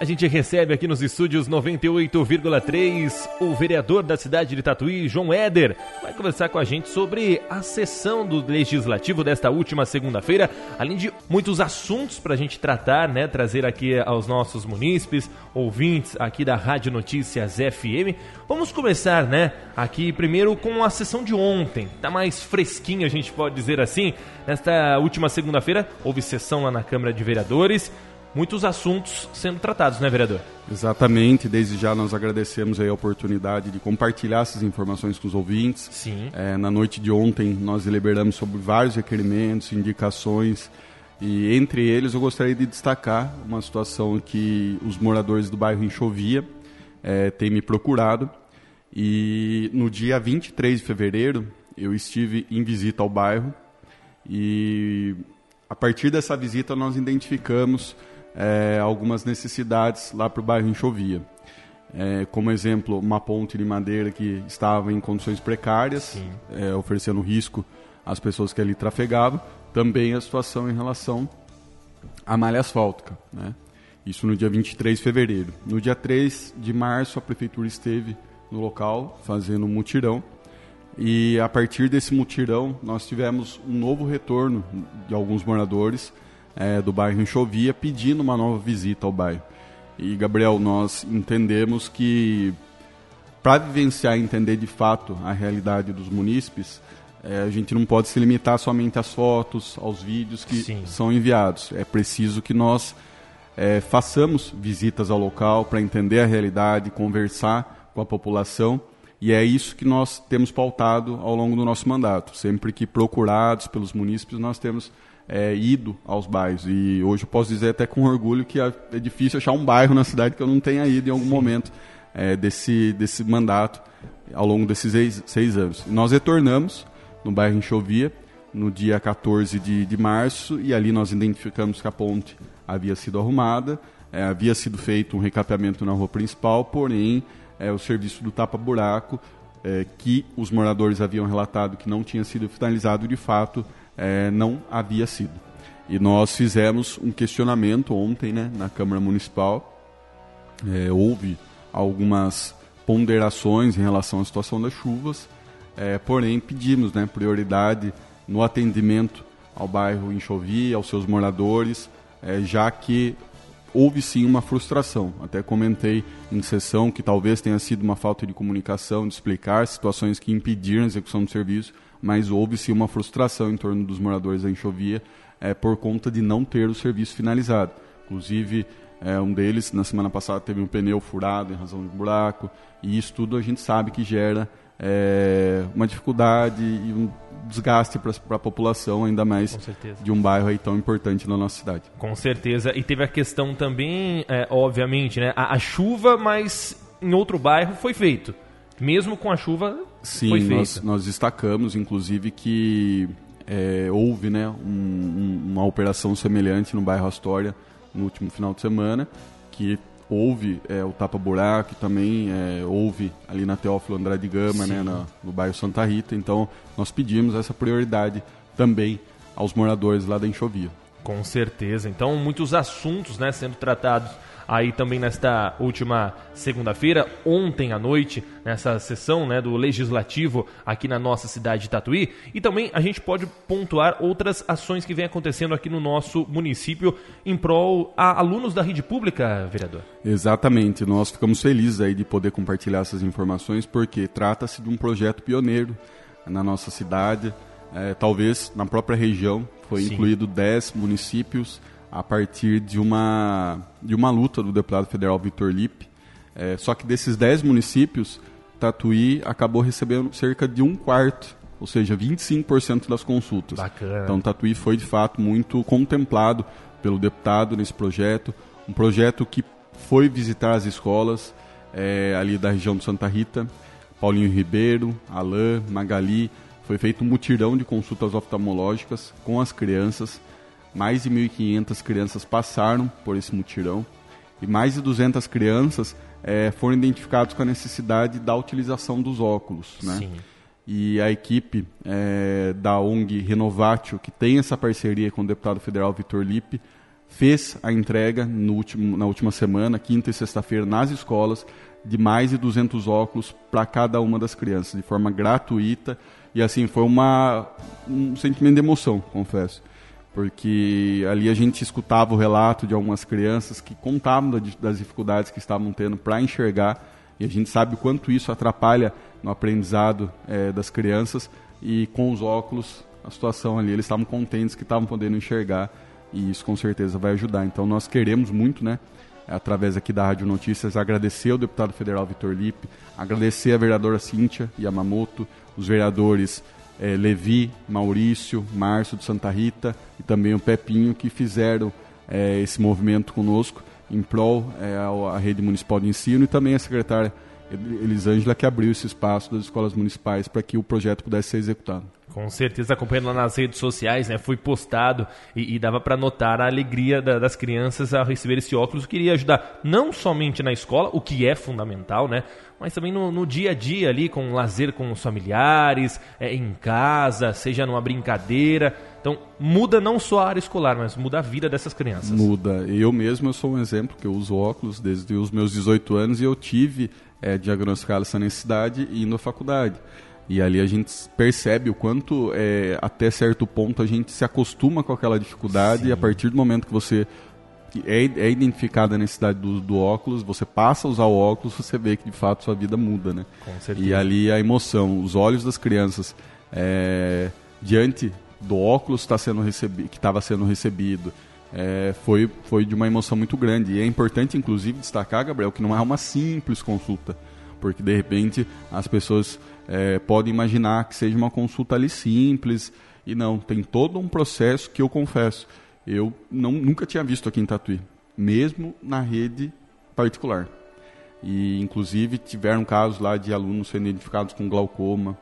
A gente recebe aqui nos estúdios 98,3 o vereador da cidade de Tatuí, João Éder, vai conversar com a gente sobre a sessão do Legislativo desta última segunda-feira, além de muitos assuntos para a gente tratar, né, trazer aqui aos nossos munícipes, ouvintes aqui da Rádio Notícias FM. Vamos começar, né, aqui primeiro com a sessão de ontem, tá mais fresquinho, a gente pode dizer assim. Nesta última segunda-feira houve sessão lá na Câmara de Vereadores muitos assuntos sendo tratados, né, vereador? Exatamente. Desde já nós agradecemos a oportunidade de compartilhar essas informações com os ouvintes. Sim. É, na noite de ontem nós deliberamos sobre vários requerimentos, indicações e entre eles eu gostaria de destacar uma situação que os moradores do bairro Enxovia é, têm me procurado e no dia 23 de fevereiro eu estive em visita ao bairro e a partir dessa visita nós identificamos é, algumas necessidades lá para o bairro Enxovia. É, como exemplo, uma ponte de madeira que estava em condições precárias, é, oferecendo risco às pessoas que ali trafegavam. Também a situação em relação à malha asfáltica. Né? Isso no dia 23 de fevereiro. No dia 3 de março, a prefeitura esteve no local fazendo um mutirão. E a partir desse mutirão, nós tivemos um novo retorno de alguns moradores é, do bairro Enxovia pedindo uma nova visita ao bairro. E, Gabriel, nós entendemos que para vivenciar e entender de fato a realidade dos munícipes, é, a gente não pode se limitar somente às fotos, aos vídeos que Sim. são enviados. É preciso que nós é, façamos visitas ao local para entender a realidade, conversar com a população. E é isso que nós temos pautado ao longo do nosso mandato. Sempre que procurados pelos munícipes, nós temos é, ido aos bairros. E hoje eu posso dizer até com orgulho que é, difícil achar um bairro na cidade que eu não tenha ido em algum Sim. momento é, desse, desse mandato ao longo desses seis, seis anos. E nós retornamos no bairro Enxovia no dia 14 de, de março e ali nós identificamos que a ponte havia sido arrumada, é, havia sido feito um recapeamento na rua principal, porém é, o serviço do tapa-buraco, é, que os moradores haviam relatado que não tinha sido finalizado, de fato é, não havia sido. E nós fizemos um questionamento ontem né, na Câmara Municipal. É, houve algumas ponderações em relação à situação das chuvas, é, porém pedimos né, prioridade no atendimento ao bairro Enxovi, aos seus moradores, é, já que houve sim uma frustração. Até comentei em sessão que talvez tenha sido uma falta de comunicação, de explicar situações que impediram a execução do serviço, mas houve-se uma frustração em torno dos moradores da Enxovia é, por conta de não ter o serviço finalizado. Inclusive, é, um deles, na semana passada, teve um pneu furado em razão de buraco, e isso tudo a gente sabe que gera é, uma dificuldade e um desgaste para a população, ainda mais de um bairro aí tão importante na nossa cidade. Com certeza. E teve a questão também, é, obviamente, né, a, a chuva, mas em outro bairro foi feito. Mesmo com a chuva, Sim, foi nós, nós destacamos, inclusive, que é, houve né, um, uma operação semelhante no bairro Astória no último final de semana, que houve é, o tapa-buraco, também é, houve ali na Teófilo Andrade Gama, né, na, no bairro Santa Rita. Então, nós pedimos essa prioridade também aos moradores lá da Enxovia. Com certeza. Então, muitos assuntos né, sendo tratados aí também nesta última segunda-feira, ontem à noite, nessa sessão né, do Legislativo aqui na nossa cidade de Tatuí. E também a gente pode pontuar outras ações que vem acontecendo aqui no nosso município em prol a alunos da rede pública, vereador. Exatamente, nós ficamos felizes aí de poder compartilhar essas informações porque trata-se de um projeto pioneiro na nossa cidade, é, talvez na própria região, foi Sim. incluído 10 municípios a partir de uma, de uma luta do deputado federal Vitor Lippe. É, só que desses 10 municípios, Tatuí acabou recebendo cerca de um quarto, ou seja, 25% das consultas. Bacana. Então Tatuí foi de fato muito contemplado pelo deputado nesse projeto, um projeto que foi visitar as escolas é, ali da região de Santa Rita, Paulinho Ribeiro, Alain, Magali, foi feito um mutirão de consultas oftalmológicas com as crianças mais de 1.500 crianças passaram por esse mutirão e mais de 200 crianças é, foram identificadas com a necessidade da utilização dos óculos. Né? Sim. E a equipe é, da ONG Renovatio, que tem essa parceria com o deputado federal Vitor Lippe, fez a entrega no último, na última semana, quinta e sexta-feira, nas escolas, de mais de 200 óculos para cada uma das crianças, de forma gratuita. E assim, foi uma, um sentimento de emoção, confesso. Porque ali a gente escutava o relato de algumas crianças que contavam das dificuldades que estavam tendo para enxergar. E a gente sabe o quanto isso atrapalha no aprendizado é, das crianças. E com os óculos, a situação ali, eles estavam contentes que estavam podendo enxergar. E isso com certeza vai ajudar. Então nós queremos muito, né? através aqui da Rádio Notícias, agradecer ao deputado federal Vitor Lipe, agradecer a vereadora Cíntia Yamamoto, os vereadores eh, Levi, Maurício, Márcio de Santa Rita e também o Pepinho que fizeram eh, esse movimento conosco em prol eh, à rede municipal de ensino e também a secretária Elisângela que abriu esse espaço das escolas municipais para que o projeto pudesse ser executado. Com certeza, acompanhando lá nas redes sociais, né? Foi postado e, e dava para notar a alegria da, das crianças ao receber esse óculos. Eu queria ajudar não somente na escola, o que é fundamental, né? Mas também no, no dia a dia ali, com lazer com os familiares, é, em casa, seja numa brincadeira. Então, muda não só a área escolar, mas muda a vida dessas crianças. Muda. Eu mesmo eu sou um exemplo, que eu uso óculos desde os meus 18 anos e eu tive é, diagnosticado essa necessidade indo à faculdade. E ali a gente percebe o quanto, é, até certo ponto, a gente se acostuma com aquela dificuldade Sim. e a partir do momento que você é, é identificada a necessidade do, do, óculos, você passa a usar o óculos, você vê que de fato sua vida muda, né? Com certeza. E ali a emoção, os olhos das crianças é, diante do óculos tá sendo recebido, que estava sendo recebido, é, foi, foi de uma emoção muito grande. E é importante, inclusive, destacar, Gabriel, que não é uma simples consulta, porque de repente as pessoas é, podem imaginar que seja uma consulta ali simples, e não, tem todo um processo que eu confesso, eu não, nunca tinha visto aqui em Tatuí, mesmo na rede particular. E inclusive tiveram casos lá de alunos sendo identificados com glaucoma.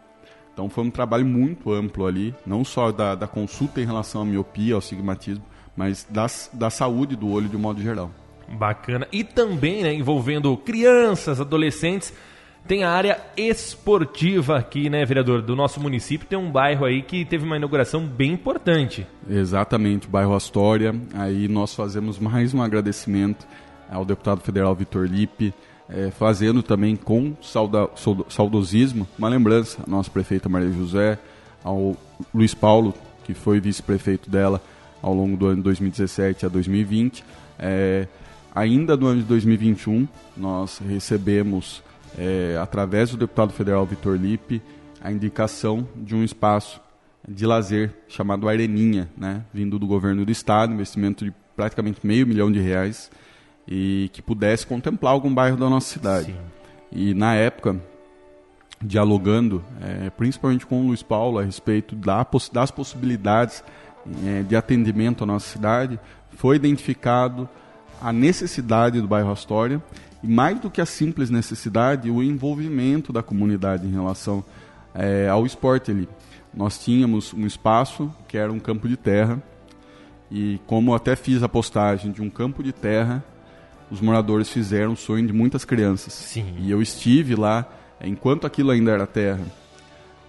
Então foi um trabalho muito amplo ali, não só da, da consulta em relação à miopia, ao astigmatismo, mas da, da saúde do olho de um modo geral. Bacana. E também né, envolvendo crianças, adolescentes, tem a área esportiva aqui, né, vereador? Do nosso município tem um bairro aí que teve uma inauguração bem importante. Exatamente, o bairro Astória. Aí nós fazemos mais um agradecimento ao deputado federal Vitor Lipe, é, fazendo também com sauda, saudosismo uma lembrança à nossa prefeita Maria José, ao Luiz Paulo, que foi vice-prefeito dela ao longo do ano de 2017 a 2020. É, ainda no ano de 2021, nós recebemos é, através do deputado federal Vitor Lipe, a indicação de um espaço de lazer chamado Areninha, né, vindo do governo do estado, investimento de praticamente meio milhão de reais, e que pudesse contemplar algum bairro da nossa cidade. Sim. E na época, dialogando, é, principalmente com o Luiz Paulo, a respeito da, das possibilidades é, de atendimento à nossa cidade, foi identificado a necessidade do bairro Astória e mais do que a simples necessidade, o envolvimento da comunidade em relação é, ao esporte ali. Nós tínhamos um espaço que era um campo de terra e como até fiz a postagem de um campo de terra, os moradores fizeram o sonho de muitas crianças. Sim. E eu estive lá enquanto aquilo ainda era terra.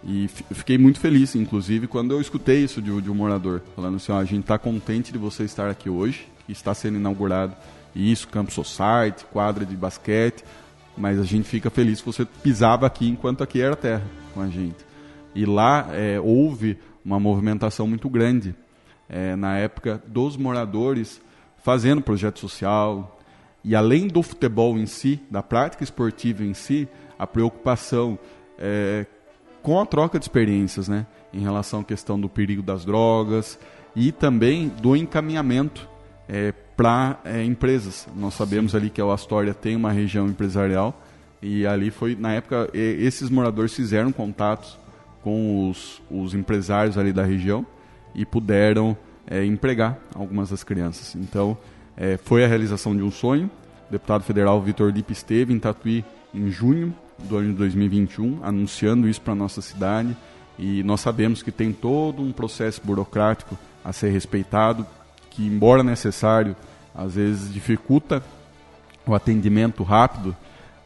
E fiquei muito feliz, inclusive, quando eu escutei isso de, de um morador, falando assim, ó, a gente está contente de você estar aqui hoje, que está sendo inaugurado isso, campo society, quadra de basquete, mas a gente fica feliz que você pisava aqui enquanto aqui era terra com a gente. E lá é, houve uma movimentação muito grande é, na época dos moradores fazendo projeto social e além do futebol em si, da prática esportiva em si, a preocupação é, com a troca de experiências, né, em relação à questão do perigo das drogas e também do encaminhamento é, para é, empresas. Nós sabemos ali que a Astoria tem uma região empresarial e ali foi, na época, esses moradores fizeram contatos com os, os empresários ali da região e puderam é, empregar algumas das crianças. Então, é, foi a realização de um sonho. O deputado federal Vitor Lipe esteve em Tatuí em junho do ano de 2021, anunciando isso para a nossa cidade. E nós sabemos que tem todo um processo burocrático a ser respeitado que, embora necessário, às vezes dificulta o atendimento rápido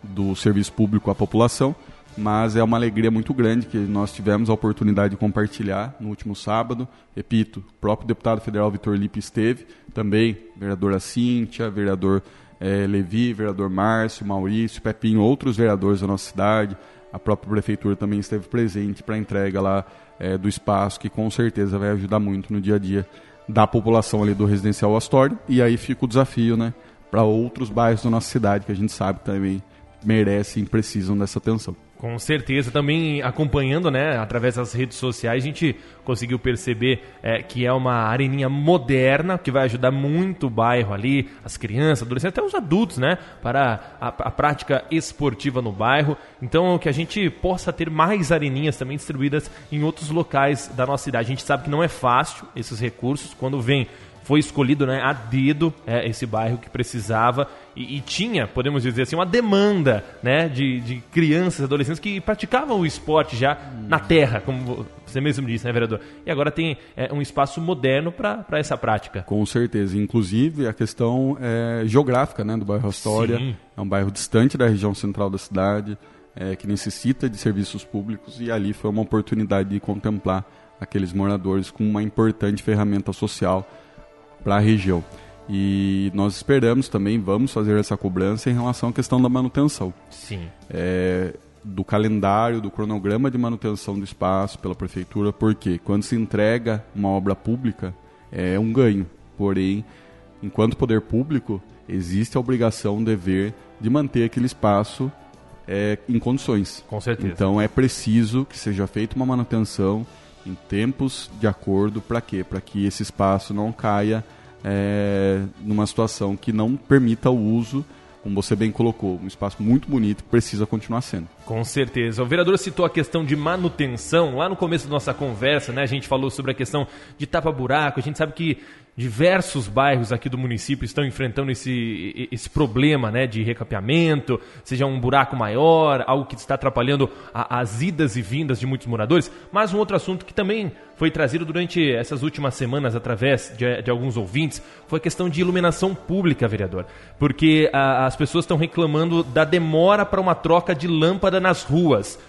do serviço público à população, mas é uma alegria muito grande que nós tivemos a oportunidade de compartilhar no último sábado. Repito, o próprio deputado federal Vitor Lipe esteve, também vereadora Cíntia, vereador eh, Levi, vereador Márcio, Maurício, Pepinho, outros vereadores da nossa cidade. A própria prefeitura também esteve presente para a entrega lá eh, do espaço, que com certeza vai ajudar muito no dia a dia da população ali do residencial Astório. E aí fica o desafio, né, para outros bairros da nossa cidade que a gente sabe também merecem e precisam dessa atenção. Com certeza, também acompanhando, né, através das redes sociais, a gente conseguiu perceber é, que é uma areninha moderna que vai ajudar muito o bairro ali, as crianças, adolescentes, até os adultos, né, para a, a prática esportiva no bairro. Então, que a gente possa ter mais areninhas também distribuídas em outros locais da nossa cidade. A gente sabe que não é fácil esses recursos quando vem foi escolhido né, a dedo é, esse bairro que precisava e, e, tinha, podemos dizer assim, uma demanda né, de, de crianças, adolescentes que praticavam o esporte já na terra, como você mesmo disse, né, vereador? E agora tem é, um espaço moderno para essa prática. Com certeza. Inclusive, a questão é, geográfica né, do bairro Astoria. Sim. É um bairro distante da região central da cidade, é, que necessita de serviços públicos e ali foi uma oportunidade de contemplar aqueles moradores com uma importante ferramenta social para a região. E nós esperamos também, vamos fazer essa cobrança em relação à questão da manutenção. Sim. É, do calendário, do cronograma de manutenção do espaço pela prefeitura, porque quando se entrega uma obra pública, é um ganho. Porém, enquanto poder público, existe a obrigação, um dever de manter aquele espaço é, em condições. Com certeza. Então é preciso que seja feita uma manutenção em tempos de acordo para quê? Para que esse espaço não caia é, numa situação que não permita o uso, como você bem colocou, um espaço muito bonito precisa continuar sendo. Com certeza. O vereador citou a questão de manutenção. Lá no começo da nossa conversa, né, a gente falou sobre a questão de tapa-buraco. A gente sabe que diversos bairros aqui do município estão enfrentando esse, esse problema né, de recapeamento, seja um buraco maior, algo que está atrapalhando a, as idas e vindas de muitos moradores. Mas um outro assunto que também foi trazido durante essas últimas semanas através de, de alguns ouvintes foi a questão de iluminação pública, vereador. Porque a, as pessoas estão reclamando da demora para uma troca de nas ruas.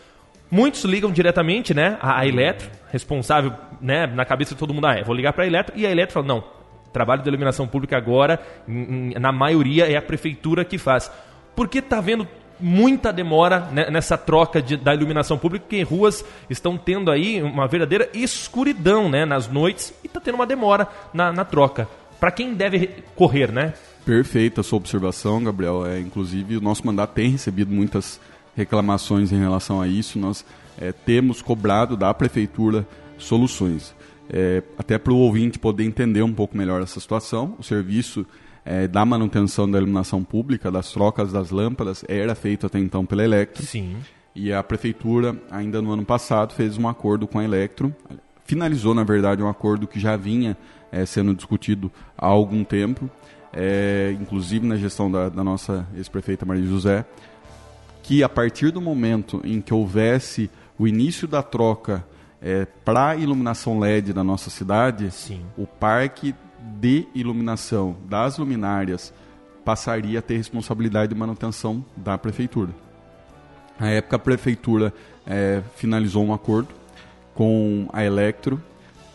Muitos ligam diretamente, né, a, Eletro, responsável, né, na cabeça de todo mundo, ah, vou ligar para a Eletro, e a Eletro fala, não, trabalho de iluminação pública agora, na maioria é a prefeitura que faz. Por que está havendo muita demora né, nessa troca de, da iluminação pública, porque ruas estão tendo aí uma verdadeira escuridão né, nas noites e está tendo uma demora na, na troca. Para quem deve correr, né? Perfeita a sua observação, Gabriel. É, inclusive, o nosso mandato tem recebido muitas reclamações em relação a isso. Nós é, temos cobrado da prefeitura soluções. É, até para o ouvinte poder entender um pouco melhor essa situação, o serviço é, da manutenção da iluminação pública, das trocas das lâmpadas, era feito até então pela Electro. Sim. E a prefeitura, ainda no ano passado, fez um acordo com a Electro, finalizou, na verdade, um acordo que já vinha é, sendo discutido há algum tempo, é, inclusive na gestão da, da nossa ex-prefeita Maria José, que a partir do momento em que houvesse o início da troca é, para a iluminação LED da nossa cidade, Sim. o parque de iluminação das luminárias passaria a ter responsabilidade de manutenção da prefeitura. Na época, a prefeitura é, finalizou um acordo com a Electro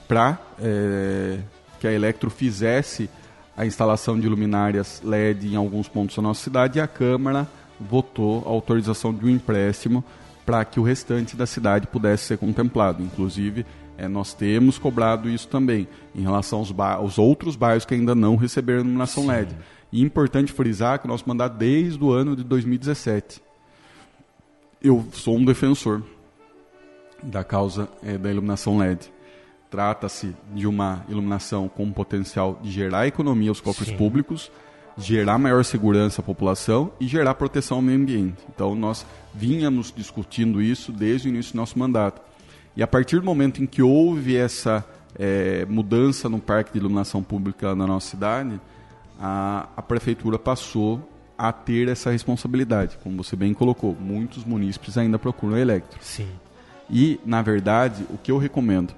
para é, que a Electro fizesse a instalação de luminárias LED em alguns pontos da nossa cidade e a Câmara votou a autorização de um empréstimo para que o restante da cidade pudesse ser contemplado. Inclusive, é, nós temos cobrado isso também em relação aos, aos, outros bairros que ainda não receberam iluminação Sim. LED. E importante frisar que nós mandato desde o ano de 2017. Eu sou um defensor da causa é, da iluminação LED. Trata-se de uma iluminação com potencial de gerar economia aos cofres Sim. públicos, gerar maior segurança à população e gerar proteção ao meio ambiente. Então nós vínhamos discutindo isso desde o início do nosso mandato. E a partir do momento em que houve essa é, mudança no parque de iluminação pública na nossa cidade, a, a prefeitura passou a ter essa responsabilidade. Como você bem colocou, muitos munícipes ainda procuram a Electro. Sim. E, na verdade, o que eu recomendo,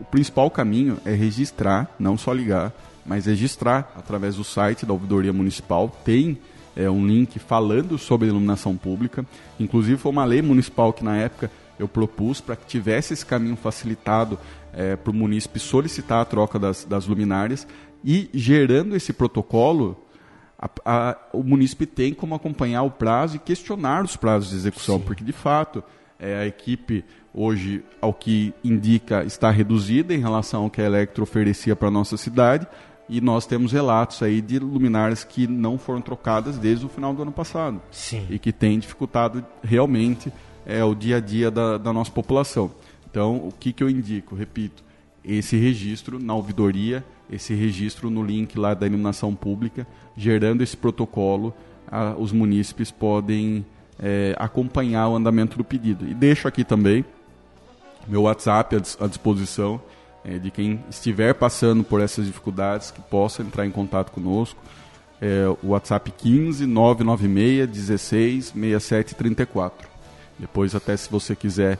o principal caminho é registrar, não só ligar, mas registrar através do site da ouvidoria municipal. Tem é, um link falando sobre iluminação pública. Inclusive foi uma lei municipal que na época eu propus para que tivesse esse caminho facilitado é, para o munícipe solicitar a troca das, das luminárias e gerando esse protocolo, a, a, o munícipe tem como acompanhar o prazo e questionar os prazos de execução, Sim. porque de fato é, a equipe hoje, ao que indica, está reduzida em relação ao que a Electro oferecia para a nossa cidade e nós temos relatos aí de luminárias que não foram trocadas desde o final do ano passado. Sim. E que tem dificultado realmente é, o dia a dia da, da nossa população. Então, o que, que eu indico? Repito, esse registro na ouvidoria, esse registro no link lá da iluminação pública, gerando esse protocolo, a, os munícipes podem é, acompanhar o andamento do pedido. E deixo aqui também meu WhatsApp à disposição é, de quem estiver passando por essas dificuldades, que possa entrar em contato conosco. É, o WhatsApp 15 996 16 67 34. Depois, até se você quiser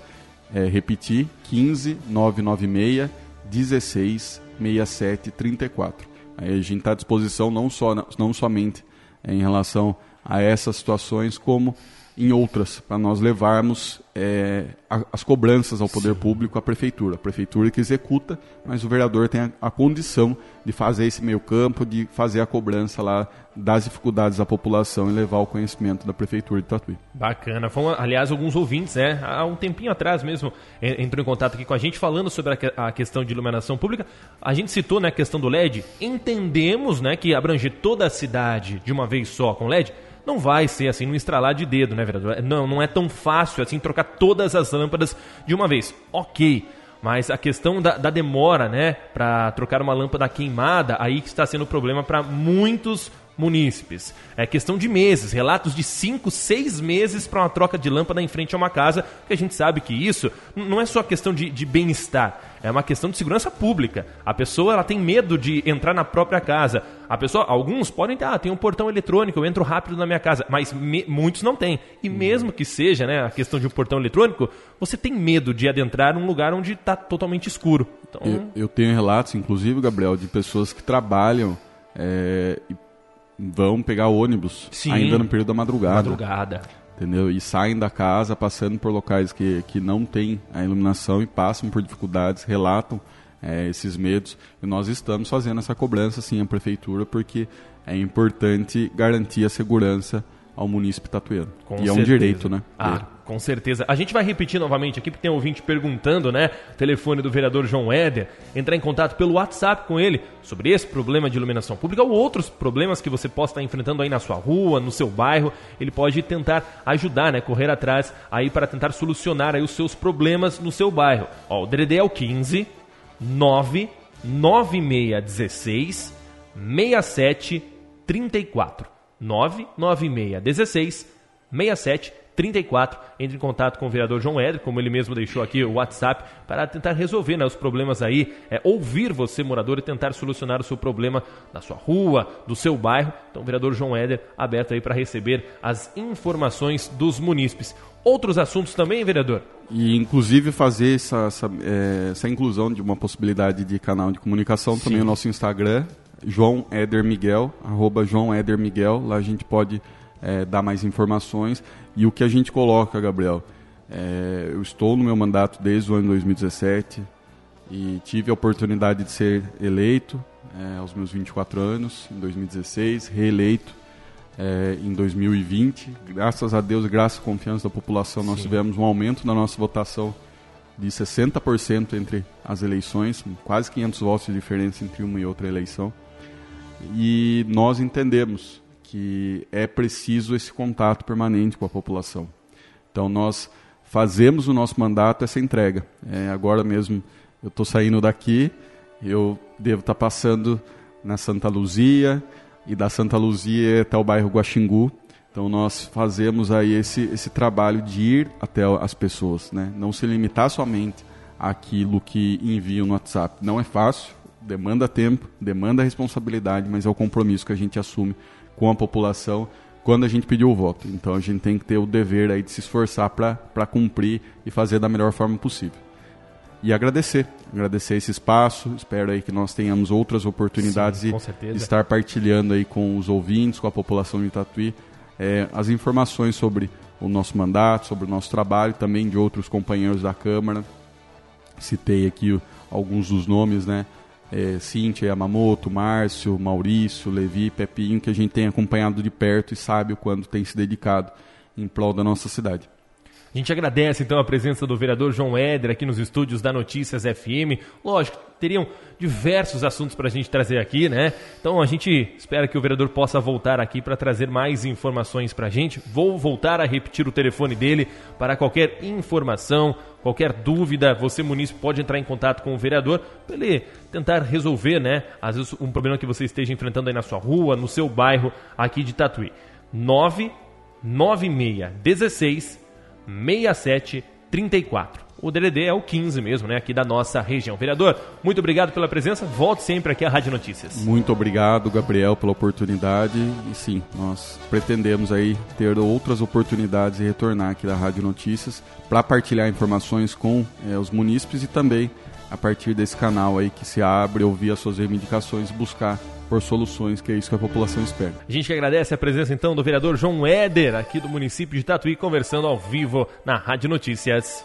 é, repetir, 15 996 16 67 34. Aí a gente está à disposição não, só, não somente é, em relação a essas situações, como em outras, para nós levarmos é, a, as cobranças ao poder Sim. público à prefeitura. A prefeitura que executa, mas o vereador tem a, a, condição de fazer esse meio campo, de fazer a cobrança lá das dificuldades da população e levar o conhecimento da prefeitura de Tatuí. Bacana. Foram, aliás, alguns ouvintes, né, há um tempinho atrás mesmo, entrou em contato aqui com a gente falando sobre a, a questão de iluminação pública. A gente citou né, a questão do LED. Entendemos né, que abranger toda a cidade de uma vez só com LED não vai ser assim no estralar de dedo, né, vereador? Não, não é tão fácil assim trocar todas as lâmpadas de uma vez. Ok. Mas a questão da, da demora, né, para trocar uma lâmpada queimada, aí que está sendo problema para muitos munícipes. É questão de meses, relatos de 5, 6 meses para uma troca de lâmpada em frente a uma casa, porque a gente sabe que isso não é só questão de, de bem-estar, é uma questão de segurança pública. A pessoa ela tem medo de entrar na própria casa. A pessoa, alguns podem ter, ah, tem um portão eletrônico, eu entro rápido na minha casa, mas me, muitos não têm. E mesmo que seja né, a questão de um portão eletrônico, você tem medo de adentrar num lugar onde está totalmente escuro. Então... Eu, eu, tenho relatos, inclusive, Gabriel, de pessoas que trabalham é, e vão pegar ônibus Sim. ainda no período da madrugada. Madrugada. Entendeu? E saem da casa passando por locais que, que não tem a iluminação e passam por dificuldades, relatam é, esses medos. E nós estamos fazendo essa cobrança, sim, à prefeitura, porque é importante garantir a segurança ao munícipe tatueiro. Com e certeza. é um direito, né? Ah, com certeza. A gente vai repetir novamente aqui, porque tem um ouvinte perguntando, né? Telefone do vereador João Éder. Entrar em contato pelo WhatsApp com ele sobre esse problema de iluminação pública ou outros problemas que você possa estar enfrentando aí na sua rua, no seu bairro. Ele pode tentar ajudar, né? Correr atrás aí para tentar solucionar aí os seus problemas no seu bairro. Ó, o DDD é o 15 9 9616 67 34. 996 16 67 34. Entre em contato com o vereador João Éder, como ele mesmo deixou aqui o WhatsApp, para tentar resolver né, os problemas aí, é, ouvir você, morador, e tentar solucionar o seu problema na sua rua, do seu bairro. Então, o vereador João Éder aberto aí para receber as informações dos munícipes. Outros assuntos também, vereador? E, inclusive, fazer essa, essa, é, essa inclusão de uma possibilidade de canal de comunicação Sim. também no nosso Instagram, João Éder Miguel, arroba João Éder Miguel. Lá a gente pode é, dar mais informações. E o que a gente coloca, Gabriel, é, eu estou no meu mandato desde o ano 2017 e tive a oportunidade de ser eleito é, aos meus 24 anos, em 2016, reeleito é, em 2020. Graças a Deus, graças à confiança da população, nós Sim. tivemos um aumento na nossa votação de 60% entre as eleições, quase 500 votos de diferença entre uma e outra eleição. E nós entendemos que é preciso esse contato permanente com a população. Então nós fazemos o nosso mandato essa entrega. É, agora mesmo eu estou saindo daqui, eu devo estar tá passando na Santa Luzia e da Santa Luzia até o bairro Guaxingu. Então nós fazemos aí esse, esse trabalho de ir até as pessoas, né? não se limitar somente àquilo que enviam no WhatsApp. Não é fácil, demanda tempo, demanda responsabilidade, mas é o compromisso que a gente assume com a população quando a gente pediu o voto. Então a gente tem que ter o dever aí de se esforçar para cumprir e fazer da melhor forma possível. E agradecer, agradecer esse espaço, espero aí que nós tenhamos outras oportunidades Sim, de estar partilhando aí com os ouvintes, com a população de Tatuí, é, as informações sobre o nosso mandato, sobre o nosso trabalho, também de outros companheiros da Câmara. Citei aqui alguns dos nomes, né? É, Cíntia Yamamoto, Márcio, Maurício, Levi, Pepinho, que a gente tem acompanhado de perto e sabe o quanto tem se dedicado em prol da nossa cidade. A gente agradece então a presença do vereador João Éder aqui nos estúdios da Notícias FM. Lógico, teriam diversos assuntos para a gente trazer aqui, né? Então a gente espera que o vereador possa voltar aqui para trazer mais informações para a gente. Vou voltar a repetir o telefone dele para qualquer informação, qualquer dúvida. Você, município, pode entrar em contato com o vereador para ele tentar resolver, né? Às vezes um problema que você esteja enfrentando aí na sua rua, no seu bairro aqui de Tatuí. 996 16 6734. O DDD é o 15 mesmo, né, aqui da nossa região. Vereador, muito obrigado pela presença. Volte sempre aqui à Rádio Notícias. Muito obrigado, Gabriel, pela oportunidade. E sim, nós pretendemos aí ter outras oportunidades e retornar aqui da Rádio Notícias para partilhar informações com é, os munícipes e também a partir desse canal aí que se abre, ouvir as suas reivindicações, buscar por soluções, que é isso que a população espera. A gente que agradece a presença então do vereador João Éder, aqui do município de Tatuí, conversando ao vivo na Rádio Notícias.